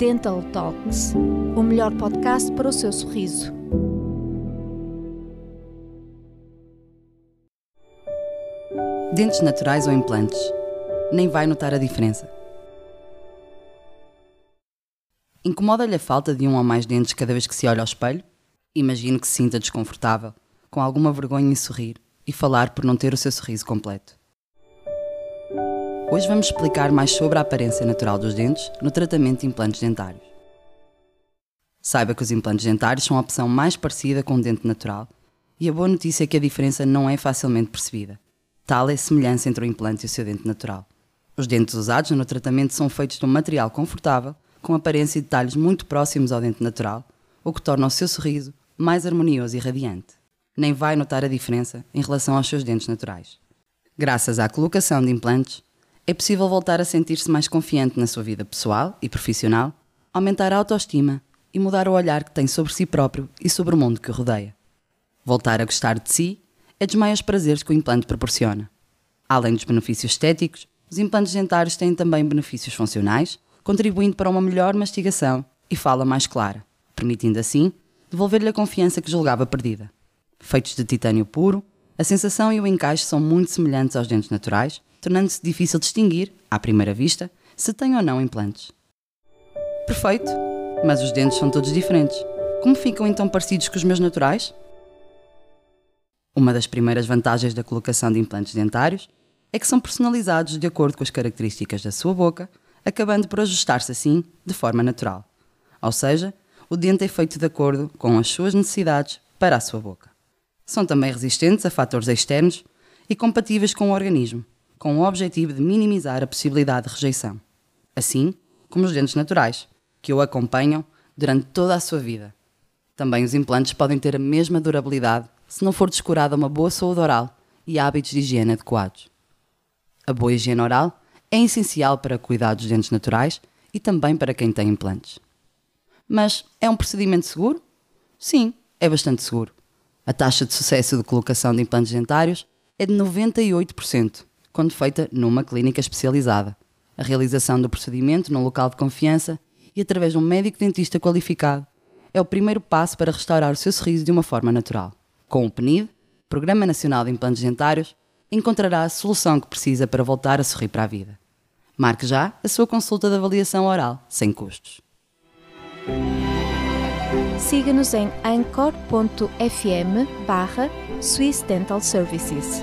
Dental Talks, o melhor podcast para o seu sorriso. Dentes naturais ou implantes? Nem vai notar a diferença. Incomoda-lhe a falta de um ou mais dentes cada vez que se olha ao espelho? Imagino que se sinta desconfortável, com alguma vergonha em sorrir e falar por não ter o seu sorriso completo. Hoje vamos explicar mais sobre a aparência natural dos dentes no tratamento de implantes dentários. Saiba que os implantes dentários são a opção mais parecida com um dente natural e a boa notícia é que a diferença não é facilmente percebida. Tal é a semelhança entre o implante e o seu dente natural. Os dentes usados no tratamento são feitos de um material confortável, com aparência e detalhes muito próximos ao dente natural, o que torna o seu sorriso mais harmonioso e radiante. Nem vai notar a diferença em relação aos seus dentes naturais. Graças à colocação de implantes, é possível voltar a sentir-se mais confiante na sua vida pessoal e profissional, aumentar a autoestima e mudar o olhar que tem sobre si próprio e sobre o mundo que o rodeia. Voltar a gostar de si é dos maiores prazeres que o implante proporciona. Além dos benefícios estéticos, os implantes dentários têm também benefícios funcionais, contribuindo para uma melhor mastigação e fala mais clara, permitindo assim devolver-lhe a confiança que julgava perdida. Feitos de titânio puro, a sensação e o encaixe são muito semelhantes aos dentes naturais tornando-se difícil distinguir, à primeira vista, se tem ou não implantes. Perfeito, mas os dentes são todos diferentes. Como ficam então parecidos com os meus naturais? Uma das primeiras vantagens da colocação de implantes dentários é que são personalizados de acordo com as características da sua boca, acabando por ajustar-se assim de forma natural. Ou seja, o dente é feito de acordo com as suas necessidades para a sua boca. São também resistentes a fatores externos e compatíveis com o organismo, com o objetivo de minimizar a possibilidade de rejeição, assim como os dentes naturais, que o acompanham durante toda a sua vida. Também os implantes podem ter a mesma durabilidade se não for descurada uma boa saúde oral e hábitos de higiene adequados. A boa higiene oral é essencial para cuidar dos dentes naturais e também para quem tem implantes. Mas é um procedimento seguro? Sim, é bastante seguro. A taxa de sucesso de colocação de implantes dentários é de 98% quando feita numa clínica especializada. A realização do procedimento no local de confiança e através de um médico dentista qualificado é o primeiro passo para restaurar o seu sorriso de uma forma natural. Com o PNID, Programa Nacional de Implantes Dentários, encontrará a solução que precisa para voltar a sorrir para a vida. Marque já a sua consulta de avaliação oral, sem custos. Siga-nos em anchor.fm barra Swiss Dental Services.